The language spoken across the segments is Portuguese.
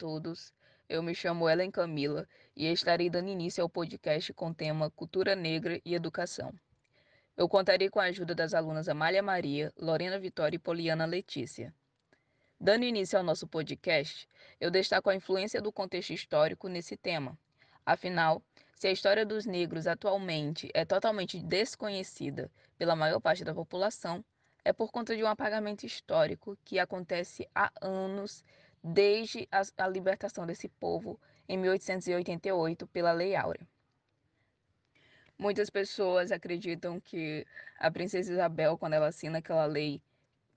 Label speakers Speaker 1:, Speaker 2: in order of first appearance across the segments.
Speaker 1: todos. Eu me chamo Ellen Camila e estarei dando início ao podcast com o tema Cultura Negra e Educação. Eu contarei com a ajuda das alunas Amália Maria, Lorena Vitória e Poliana Letícia. Dando início ao nosso podcast, eu destaco a influência do contexto histórico nesse tema. Afinal, se a história dos negros atualmente é totalmente desconhecida pela maior parte da população, é por conta de um apagamento histórico que acontece há anos desde a, a libertação desse povo em 1888 pela Lei Áurea. Muitas pessoas acreditam que a princesa Isabel, quando ela assina aquela lei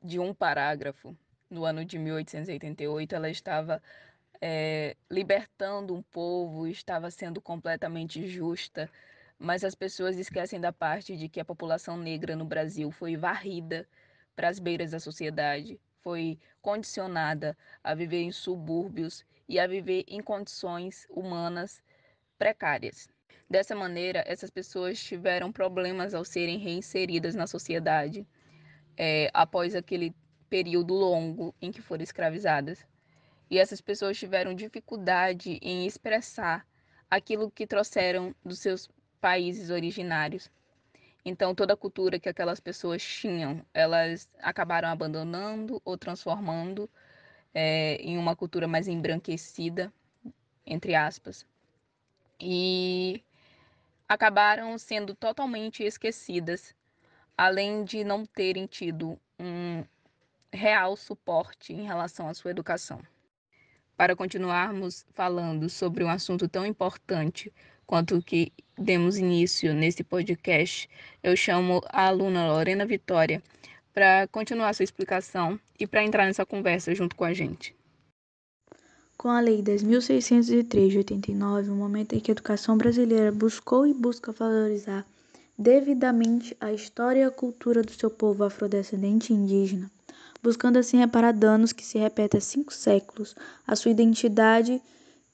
Speaker 1: de um parágrafo, no ano de 1888, ela estava é, libertando um povo, estava sendo completamente justa, mas as pessoas esquecem da parte de que a população negra no Brasil foi varrida para as beiras da sociedade, foi condicionada a viver em subúrbios e a viver em condições humanas precárias. Dessa maneira, essas pessoas tiveram problemas ao serem reinseridas na sociedade é, após aquele período longo em que foram escravizadas. E essas pessoas tiveram dificuldade em expressar aquilo que trouxeram dos seus países originários. Então, toda a cultura que aquelas pessoas tinham, elas acabaram abandonando ou transformando é, em uma cultura mais embranquecida, entre aspas. E acabaram sendo totalmente esquecidas, além de não terem tido um real suporte em relação à sua educação. Para continuarmos falando sobre um assunto tão importante quanto que demos início nesse podcast, eu chamo a aluna Lorena Vitória para continuar sua explicação e para entrar nessa conversa junto com a gente.
Speaker 2: Com a Lei 10.603 de 89, o momento em que a educação brasileira buscou e busca valorizar devidamente a história e a cultura do seu povo afrodescendente e indígena, buscando assim reparar danos que se repetem há cinco séculos, à sua identidade e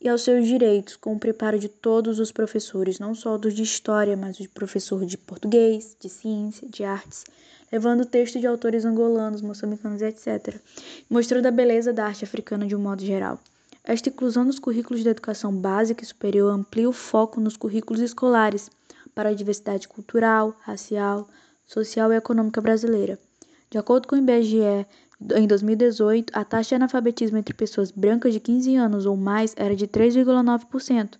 Speaker 2: aos seus direitos, com o preparo de todos os professores, não só dos de história, mas de professor de português, de ciência, de artes, levando texto de autores angolanos, moçambicanos, etc., mostrando a beleza da arte africana de um modo geral. Esta inclusão nos currículos de educação básica e superior amplia o foco nos currículos escolares para a diversidade cultural, racial, social e econômica brasileira. De acordo com o IBGE, em 2018, a taxa de analfabetismo entre pessoas brancas de 15 anos ou mais era de 3,9%,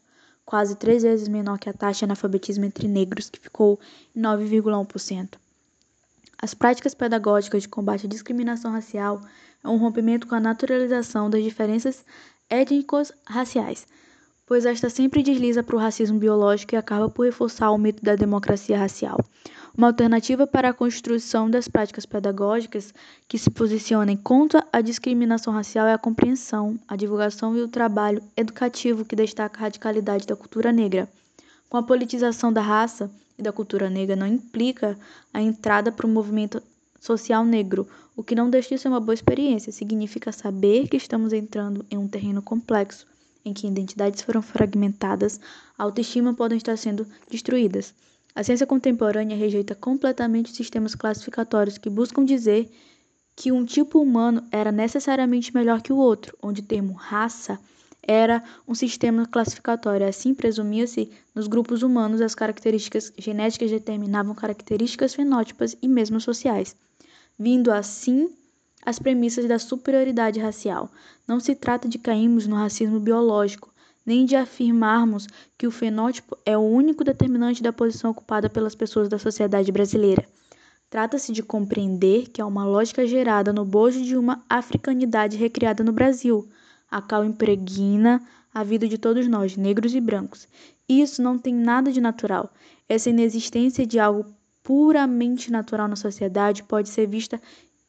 Speaker 2: quase três vezes menor que a taxa de analfabetismo entre negros, que ficou em 9,1%. As práticas pedagógicas de combate à discriminação racial é um rompimento com a naturalização das diferenças étnicos raciais, pois esta sempre desliza para o racismo biológico e acaba por reforçar o mito da democracia racial. Uma alternativa para a construção das práticas pedagógicas que se posicionem contra a discriminação racial é a compreensão, a divulgação e o trabalho educativo que destaca a radicalidade da cultura negra. Com a politização da raça e da cultura negra não implica a entrada para o movimento social negro, o que não deixa de ser uma boa experiência, significa saber que estamos entrando em um terreno complexo, em que identidades foram fragmentadas, a autoestima podem estar sendo destruídas. A ciência contemporânea rejeita completamente sistemas classificatórios que buscam dizer que um tipo humano era necessariamente melhor que o outro, onde o termo raça era um sistema classificatório. Assim, presumia-se nos grupos humanos as características genéticas determinavam características fenótipas e mesmo sociais, vindo assim as premissas da superioridade racial. Não se trata de cairmos no racismo biológico, nem de afirmarmos que o fenótipo é o único determinante da posição ocupada pelas pessoas da sociedade brasileira. Trata-se de compreender que há uma lógica gerada no bojo de uma africanidade recriada no Brasil, a qual impregna a vida de todos nós, negros e brancos. Isso não tem nada de natural. Essa inexistência de algo puramente natural na sociedade pode ser vista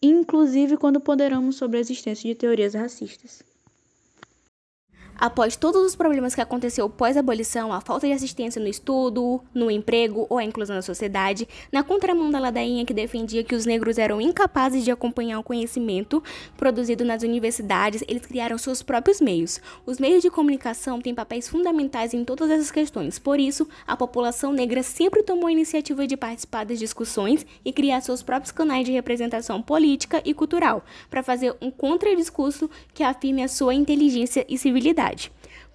Speaker 2: inclusive quando ponderamos sobre a existência de teorias racistas.
Speaker 3: Após todos os problemas que aconteceu pós-abolição, a falta de assistência no estudo, no emprego ou a inclusão na sociedade, na contramão da ladainha que defendia que os negros eram incapazes de acompanhar o conhecimento produzido nas universidades, eles criaram seus próprios meios. Os meios de comunicação têm papéis fundamentais em todas essas questões. Por isso, a população negra sempre tomou a iniciativa de participar das discussões e criar seus próprios canais de representação política e cultural, para fazer um contradiscurso que afirme a sua inteligência e civilidade.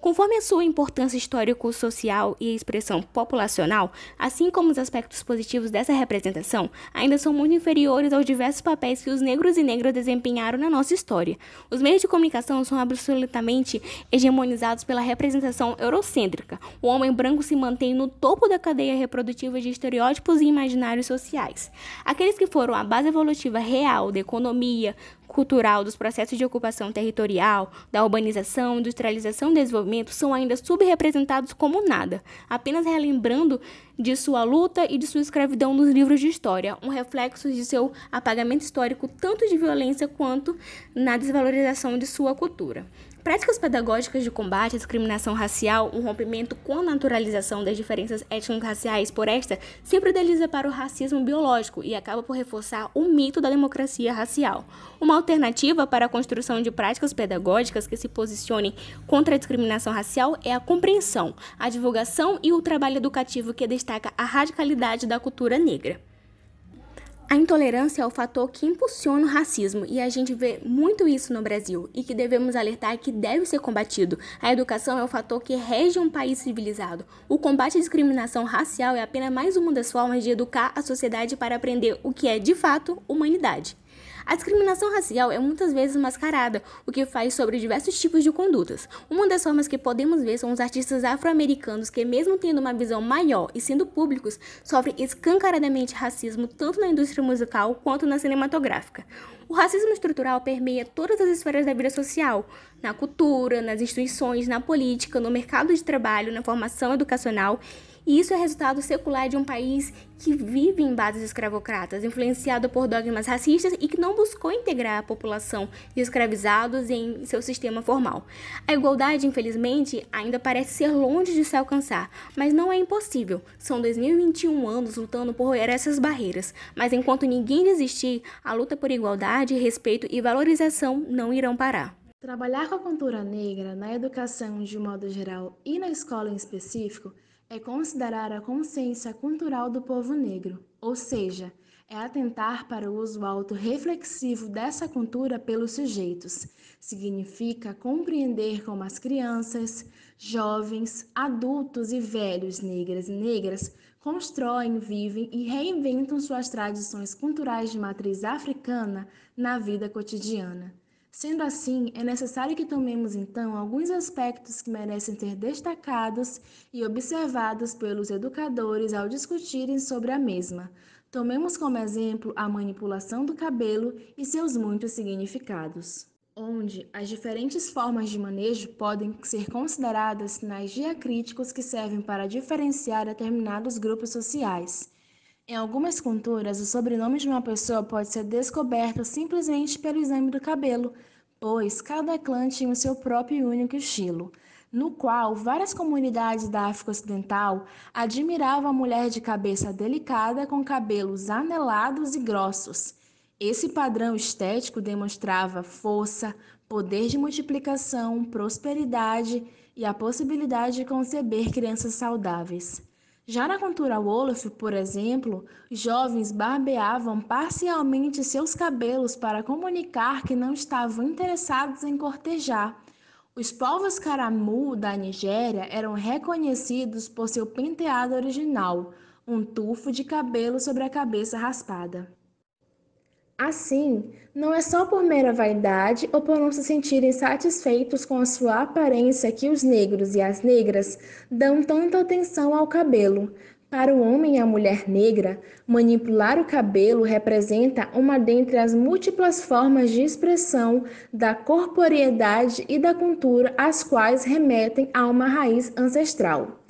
Speaker 3: Conforme a sua importância histórico-social e expressão populacional, assim como os aspectos positivos dessa representação, ainda são muito inferiores aos diversos papéis que os negros e negras desempenharam na nossa história. Os meios de comunicação são absolutamente hegemonizados pela representação eurocêntrica. O homem branco se mantém no topo da cadeia reprodutiva de estereótipos e imaginários sociais. Aqueles que foram a base evolutiva real da economia, cultural dos processos de ocupação territorial, da urbanização, industrialização e desenvolvimento são ainda subrepresentados como nada, apenas relembrando de sua luta e de sua escravidão nos livros de história, um reflexo de seu apagamento histórico tanto de violência quanto na desvalorização de sua cultura. Práticas pedagógicas de combate à discriminação racial, um rompimento com a naturalização das diferenças étnico-raciais por esta, sempre desliza para o racismo biológico e acaba por reforçar o mito da democracia racial. Uma alternativa para a construção de práticas pedagógicas que se posicionem contra a discriminação racial é a compreensão, a divulgação e o trabalho educativo que destaca a radicalidade da cultura negra. A intolerância é o fator que impulsiona o racismo e a gente vê muito isso no Brasil e que devemos alertar que deve ser combatido. A educação é o fator que rege um país civilizado. O combate à discriminação racial é apenas mais uma das formas de educar a sociedade para aprender o que é de fato humanidade. A discriminação racial é muitas vezes mascarada, o que faz sobre diversos tipos de condutas. Uma das formas que podemos ver são os artistas afro-americanos que, mesmo tendo uma visão maior e sendo públicos, sofrem escancaradamente racismo tanto na indústria musical quanto na cinematográfica. O racismo estrutural permeia todas as esferas da vida social, na cultura, nas instituições, na política, no mercado de trabalho, na formação educacional e isso é resultado secular de um país que vive em bases escravocratas, influenciado por dogmas racistas e que não buscou integrar a população de escravizados em seu sistema formal. A igualdade, infelizmente, ainda parece ser longe de se alcançar, mas não é impossível. São 2021 anos lutando por essas barreiras, mas enquanto ninguém desistir, a luta por igualdade, respeito e valorização não irão parar.
Speaker 4: Trabalhar com a cultura negra na educação de um modo geral e na escola em específico é considerar a consciência cultural do povo negro, ou seja, é atentar para o uso autorreflexivo dessa cultura pelos sujeitos. Significa compreender como as crianças, jovens, adultos e velhos negras e negras constroem, vivem e reinventam suas tradições culturais de matriz africana na vida cotidiana. Sendo assim, é necessário que tomemos então alguns aspectos que merecem ser destacados e observados pelos educadores ao discutirem sobre a mesma. Tomemos como exemplo a manipulação do cabelo e seus muitos significados, onde as diferentes formas de manejo podem ser consideradas sinais diacríticos que servem para diferenciar determinados grupos sociais. Em algumas culturas, o sobrenome de uma pessoa pode ser descoberto simplesmente pelo exame do cabelo, pois cada clã tinha o seu próprio e único estilo, no qual várias comunidades da África Ocidental admiravam a mulher de cabeça delicada com cabelos anelados e grossos. Esse padrão estético demonstrava força, poder de multiplicação, prosperidade e a possibilidade de conceber crianças saudáveis. Já na cultura Wolof, por exemplo, jovens barbeavam parcialmente seus cabelos para comunicar que não estavam interessados em cortejar. Os povos Caramu da Nigéria eram reconhecidos por seu penteado original, um tufo de cabelo sobre a cabeça raspada. Assim, não é só por mera vaidade ou por não se sentirem satisfeitos com a sua aparência que os negros e as negras dão tanta atenção ao cabelo. Para o homem e a mulher negra, manipular o cabelo representa uma dentre as múltiplas formas de expressão da corporeidade e da cultura às quais remetem a uma raiz ancestral.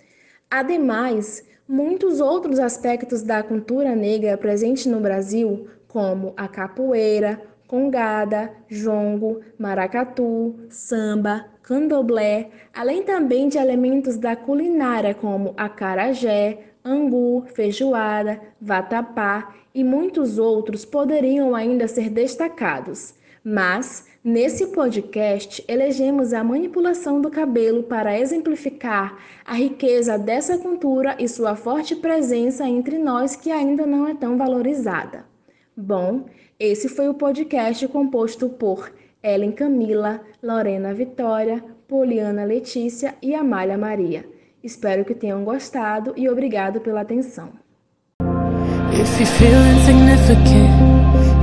Speaker 4: Ademais, muitos outros aspectos da cultura negra presente no Brasil como a capoeira, congada, jongo, maracatu, samba, candomblé, além também de elementos da culinária como acarajé, angu, feijoada, vatapá e muitos outros poderiam ainda ser destacados. Mas, nesse podcast, elegemos a manipulação do cabelo para exemplificar a riqueza dessa cultura e sua forte presença entre nós que ainda não é tão valorizada. Bom, esse foi o podcast composto por Ellen Camila, Lorena Vitória, Poliana Letícia e Amália Maria. Espero que tenham gostado e obrigado pela atenção. If you feel insignificant,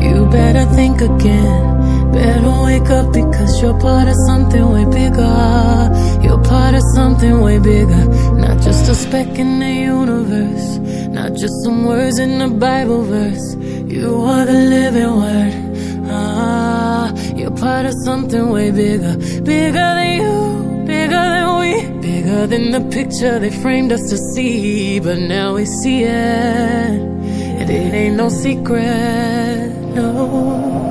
Speaker 4: you better think again. Better wake up because you're part of something way bigger. You're part of something way bigger. Not just a speck in the universe. Not just some words in a Bible verse. You are the living word. Ah, you're part of something way bigger. Bigger than you, bigger than we. Bigger than the picture they framed us to see. But now we see it. And it ain't no secret, no.